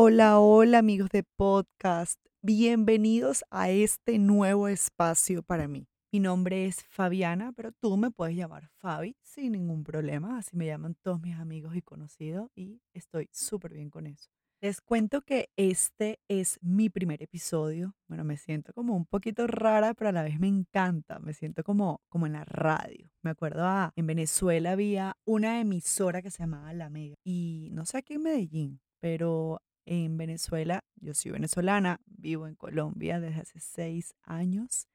Hola, hola amigos de podcast. Bienvenidos a este nuevo espacio para mí. Mi nombre es Fabiana, pero tú me puedes llamar Fabi sin ningún problema. Así me llaman todos mis amigos y conocidos y estoy súper bien con eso. Les cuento que este es mi primer episodio. Bueno, me siento como un poquito rara, pero a la vez me encanta. Me siento como, como en la radio. Me acuerdo, ah, en Venezuela había una emisora que se llamaba La Mega. Y no sé aquí en Medellín, pero en Venezuela, yo soy venezolana, vivo en Colombia desde hace seis años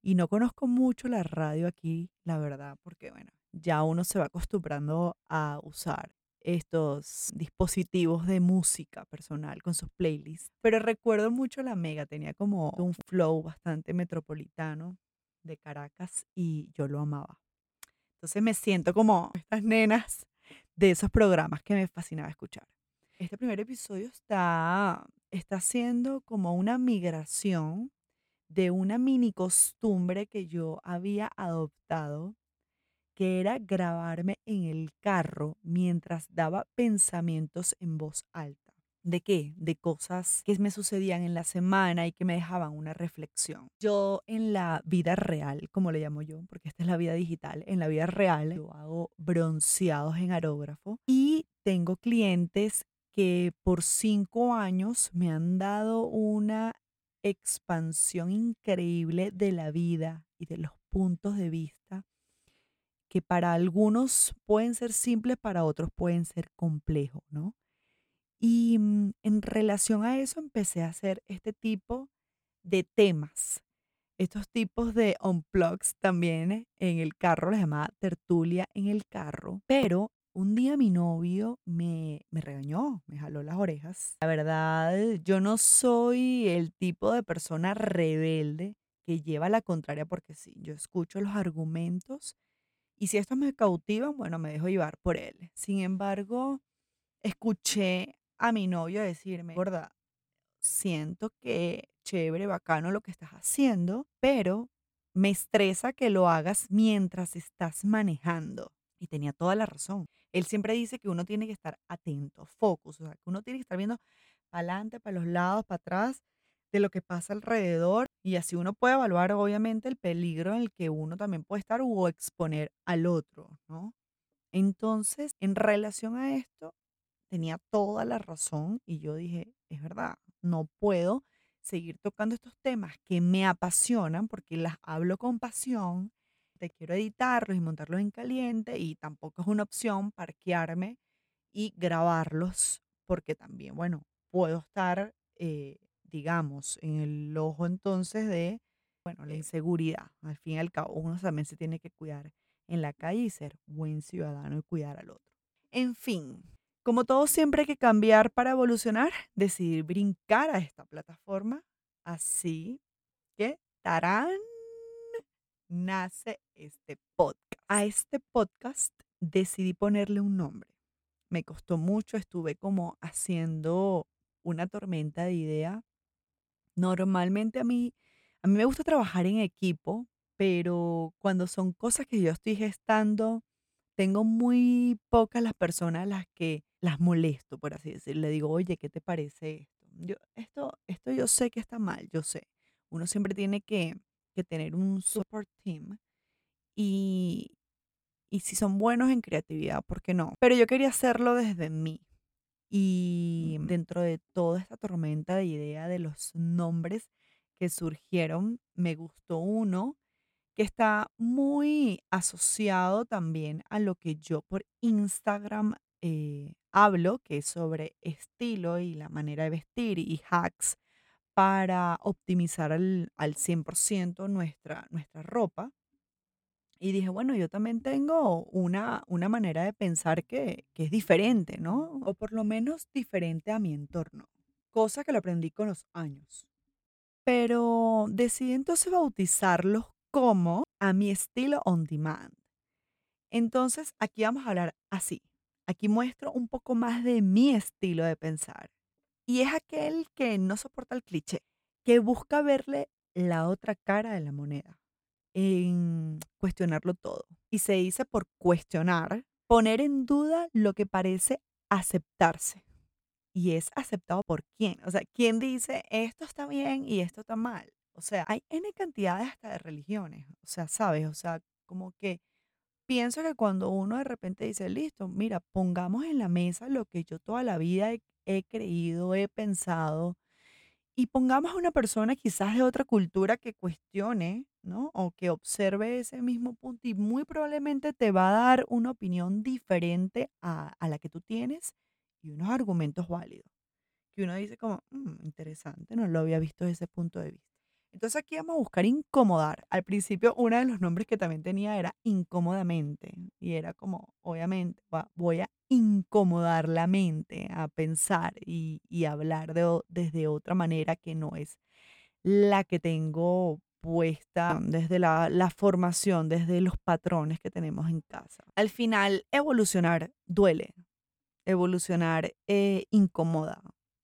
y no conozco mucho la radio aquí, la verdad, porque bueno, ya uno se va acostumbrando a usar estos dispositivos de música personal con sus playlists. Pero recuerdo mucho la Mega, tenía como un flow bastante metropolitano de Caracas y yo lo amaba. Entonces me siento como estas nenas de esos programas que me fascinaba escuchar. Este primer episodio está, está siendo como una migración de una mini costumbre que yo había adoptado que era grabarme en el carro mientras daba pensamientos en voz alta. ¿De qué? De cosas que me sucedían en la semana y que me dejaban una reflexión. Yo en la vida real, como le llamo yo, porque esta es la vida digital, en la vida real yo hago bronceados en aerógrafo y tengo clientes que por cinco años me han dado una expansión increíble de la vida y de los puntos de vista que para algunos pueden ser simples, para otros pueden ser complejos, ¿no? Y mm, en relación a eso empecé a hacer este tipo de temas, estos tipos de unplugs también en el carro, les llamaba tertulia en el carro, pero un día mi novio me, me regañó, me jaló las orejas. La verdad, yo no soy el tipo de persona rebelde que lleva la contraria porque sí, yo escucho los argumentos y si estos me cautivan, bueno, me dejo llevar por él. Sin embargo, escuché a mi novio decirme, gorda, siento que chévere, bacano lo que estás haciendo, pero me estresa que lo hagas mientras estás manejando. Y tenía toda la razón. Él siempre dice que uno tiene que estar atento, focus, o sea, que uno tiene que estar viendo para adelante, para los lados, para atrás, de lo que pasa alrededor y así uno puede evaluar obviamente el peligro en el que uno también puede estar o exponer al otro, ¿no? Entonces, en relación a esto, tenía toda la razón y yo dije, es verdad, no puedo seguir tocando estos temas que me apasionan porque las hablo con pasión, quiero editarlos y montarlos en caliente y tampoco es una opción parquearme y grabarlos porque también, bueno, puedo estar eh, digamos, en el ojo entonces de, bueno, la inseguridad. Al fin y al cabo, uno también se tiene que cuidar en la calle y ser buen ciudadano y cuidar al otro. En fin, como todo siempre hay que cambiar para evolucionar, decidí brincar a esta plataforma. Así que, tarán, nace este podcast. A este podcast decidí ponerle un nombre. Me costó mucho, estuve como haciendo una tormenta de idea Normalmente a mí, a mí me gusta trabajar en equipo, pero cuando son cosas que yo estoy gestando, tengo muy pocas las personas a las que las molesto, por así decirlo. Le digo, oye, ¿qué te parece esto? Yo, esto, esto yo sé que está mal, yo sé. Uno siempre tiene que, que tener un support team y, y si son buenos en creatividad, ¿por qué no? Pero yo quería hacerlo desde mí. Y dentro de toda esta tormenta de idea de los nombres que surgieron, me gustó uno que está muy asociado también a lo que yo por Instagram eh, hablo, que es sobre estilo y la manera de vestir y hacks para optimizar al, al 100% nuestra, nuestra ropa. Y dije, bueno, yo también tengo una, una manera de pensar que, que es diferente, ¿no? O por lo menos diferente a mi entorno, cosa que lo aprendí con los años. Pero decidí entonces bautizarlos como a mi estilo on demand. Entonces, aquí vamos a hablar así. Aquí muestro un poco más de mi estilo de pensar. Y es aquel que no soporta el cliché, que busca verle la otra cara de la moneda en cuestionarlo todo. Y se dice por cuestionar, poner en duda lo que parece aceptarse. y es aceptado por quién. O sea, ¿quién dice esto está bien y esto está mal? O sea, hay N cantidades hasta de religiones. O sea, ¿sabes? O sea, como que pienso que cuando uno de repente dice, listo, mira, pongamos en la mesa lo que yo toda la vida he, he creído, he pensado, y pongamos a una persona quizás de otra cultura que cuestione, ¿no? O que observe ese mismo punto y muy probablemente te va a dar una opinión diferente a, a la que tú tienes y unos argumentos válidos. Que uno dice como, "Mm, interesante, no lo había visto desde ese punto de vista. Entonces aquí vamos a buscar incomodar. Al principio uno de los nombres que también tenía era incómodamente y era como, obviamente, voy a incomodar la mente a pensar y, y hablar de, desde otra manera que no es la que tengo puesta desde la, la formación, desde los patrones que tenemos en casa. Al final, evolucionar duele, evolucionar eh, incomoda,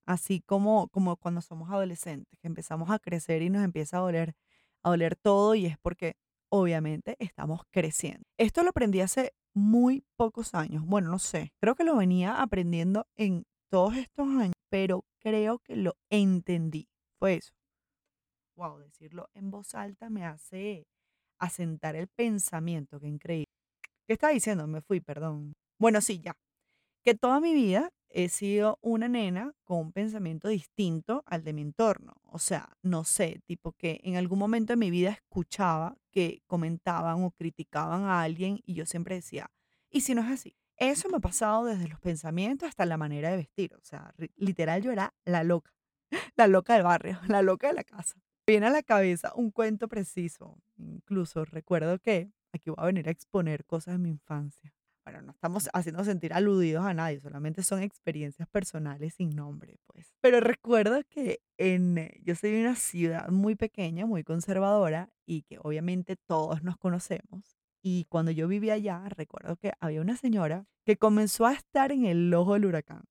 así como, como cuando somos adolescentes, que empezamos a crecer y nos empieza a doler, a doler todo y es porque obviamente estamos creciendo. Esto lo aprendí hace muy pocos años, bueno, no sé, creo que lo venía aprendiendo en todos estos años, pero creo que lo entendí. Fue eso. Wow, decirlo en voz alta me hace asentar el pensamiento, qué increíble. ¿Qué estaba diciendo? Me fui, perdón. Bueno, sí, ya que toda mi vida he sido una nena con un pensamiento distinto al de mi entorno. O sea, no sé, tipo que en algún momento de mi vida escuchaba que comentaban o criticaban a alguien y yo siempre decía, ¿y si no es así? Eso me ha pasado desde los pensamientos hasta la manera de vestir. O sea, ri- literal yo era la loca, la loca del barrio, la loca de la casa. Viene a la cabeza un cuento preciso. Incluso recuerdo que aquí voy a venir a exponer cosas de mi infancia. Bueno, no estamos haciendo sentir aludidos a nadie, solamente son experiencias personales sin nombre, pues. Pero recuerdo que en, eh, yo soy de una ciudad muy pequeña, muy conservadora y que obviamente todos nos conocemos. Y cuando yo vivía allá, recuerdo que había una señora que comenzó a estar en el ojo del huracán.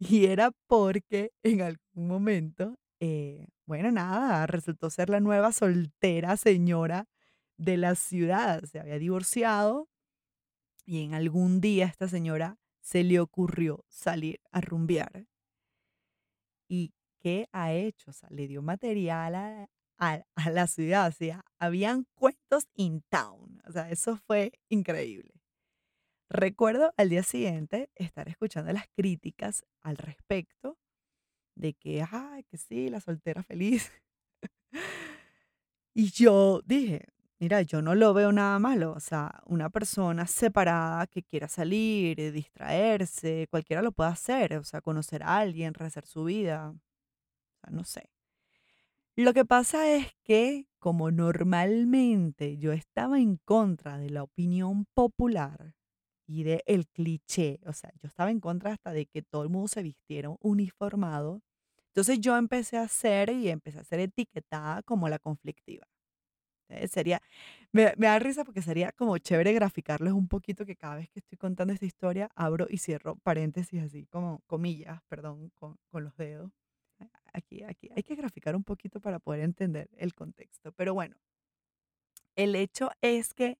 Y era porque en algún momento, eh, bueno, nada, resultó ser la nueva soltera señora de la ciudad. Se había divorciado y en algún día esta señora se le ocurrió salir a rumbear. ¿Y qué ha hecho? O sea, le dio material a, a- la ciudad. O habían cuentos in town. O sea, eso fue increíble. Recuerdo al día siguiente estar escuchando las críticas al respecto de que, ay, que sí, la soltera feliz. Y yo dije, mira, yo no lo veo nada malo. O sea, una persona separada que quiera salir, eh, distraerse, cualquiera lo puede hacer. O sea, conocer a alguien, rehacer su vida. O sea, no sé. Lo que pasa es que como normalmente yo estaba en contra de la opinión popular y de el cliché, o sea, yo estaba en contra hasta de que todo el mundo se vistiera uniformado. Entonces yo empecé a hacer y empecé a ser etiquetada como la conflictiva. Eh, sería, me, da risa porque sería como chévere graficarles un poquito que cada vez que estoy contando esta historia abro y cierro paréntesis así como comillas, perdón, con, los dedos. Aquí, aquí hay que graficar un poquito para poder entender el contexto. Pero bueno, el hecho es que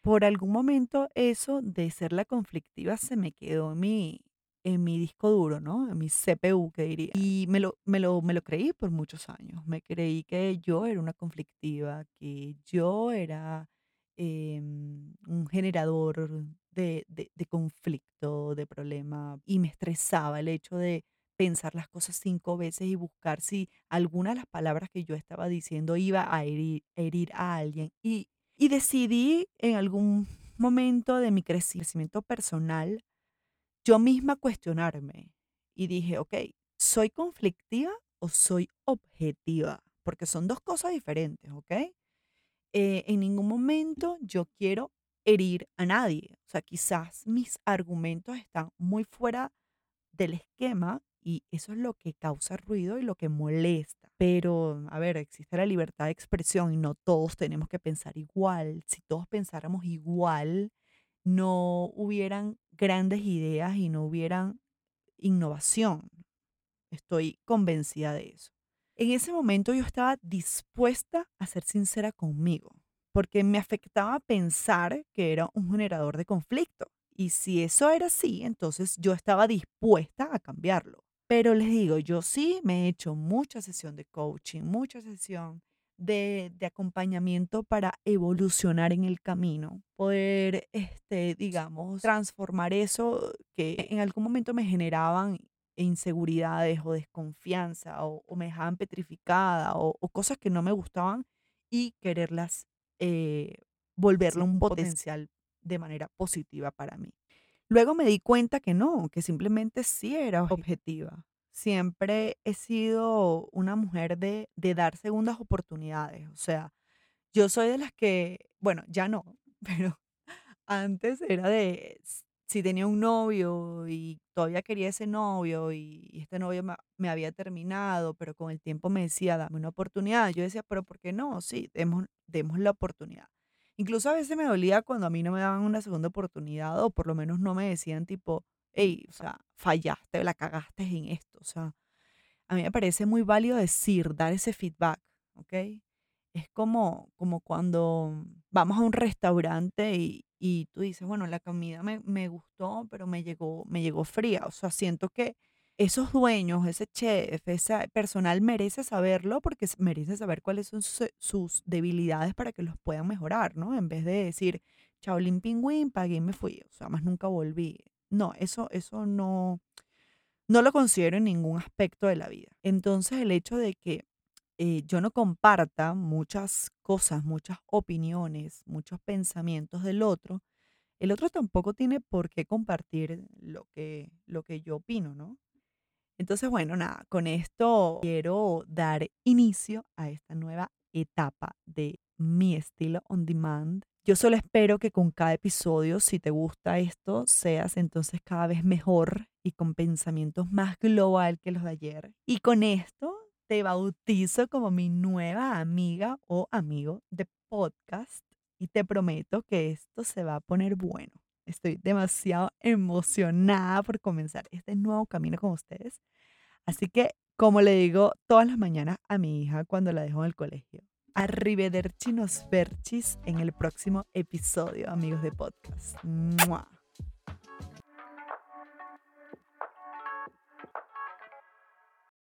por algún momento eso de ser la conflictiva se me quedó en mi, en mi disco duro, ¿no? En mi CPU, que diría. Y me lo, me lo, me lo creí por muchos años. Me creí que yo era una conflictiva, que yo era em, un generador de, de, de conflicto, de problema. Y me estresaba el hecho de pensar las cosas cinco veces y buscar si alguna de las palabras que yo estaba diciendo iba a herir, herir a alguien. Y y decidí en algún momento de mi crecimiento personal, yo misma cuestionarme. Y dije, ok, ¿soy conflictiva o soy objetiva? Porque son dos cosas diferentes, ¿ok? Eh, en ningún momento yo quiero herir a nadie. O sea, quizás mis argumentos están muy fuera del esquema y eso es lo que causa ruido y lo que molesta. Pero, a ver, existe la libertad de expresión y no todos tenemos que pensar igual. Si todos pensáramos igual, no hubieran grandes ideas y no hubieran innovación. Estoy convencida de eso. En ese momento yo estaba dispuesta a ser sincera conmigo, porque me afectaba pensar que era un generador de conflicto. Y si eso era así, entonces yo estaba dispuesta a cambiarlo. Pero les digo, yo sí me he hecho mucha sesión de coaching, mucha sesión de, de acompañamiento para evolucionar en el camino, poder, este, digamos, transformar eso que en algún momento me generaban inseguridades o desconfianza o, o me dejaban petrificada o, o cosas que no me gustaban y quererlas eh, volverlo un potencial de manera positiva para mí. Luego me di cuenta que no, que simplemente sí era objetiva. Siempre he sido una mujer de, de dar segundas oportunidades. O sea, yo soy de las que, bueno, ya no, pero antes era de, si tenía un novio y todavía quería ese novio y este novio me, me había terminado, pero con el tiempo me decía, dame una oportunidad. Yo decía, pero ¿por qué no? Sí, demos, demos la oportunidad. Incluso a veces me dolía cuando a mí no me daban una segunda oportunidad o por lo menos no me decían tipo, hey, o sea, fallaste, la cagaste en esto. O sea, a mí me parece muy válido decir, dar ese feedback, ¿ok? Es como, como cuando vamos a un restaurante y, y tú dices, bueno, la comida me, me gustó, pero me llegó, me llegó fría. O sea, siento que esos dueños, ese chef, ese personal merece saberlo porque merece saber cuáles son su- sus debilidades para que los puedan mejorar, ¿no? En vez de decir, Chaolín Pingüín, pagué y me fui. O sea, más nunca volví. No, eso, eso no, no lo considero en ningún aspecto de la vida. Entonces, el hecho de que eh, yo no comparta muchas cosas, muchas opiniones, muchos pensamientos del otro, el otro tampoco tiene por qué compartir lo que, lo que yo opino, ¿no? Entonces, bueno, nada, con esto quiero dar inicio a esta nueva etapa de mi estilo on demand. Yo solo espero que con cada episodio, si te gusta esto, seas entonces cada vez mejor y con pensamientos más global que los de ayer. Y con esto te bautizo como mi nueva amiga o amigo de podcast y te prometo que esto se va a poner bueno. Estoy demasiado emocionada por comenzar este nuevo camino con ustedes. Así que, como le digo todas las mañanas a mi hija cuando la dejo en el colegio, arrivederci nos verchis en el próximo episodio, amigos de podcast.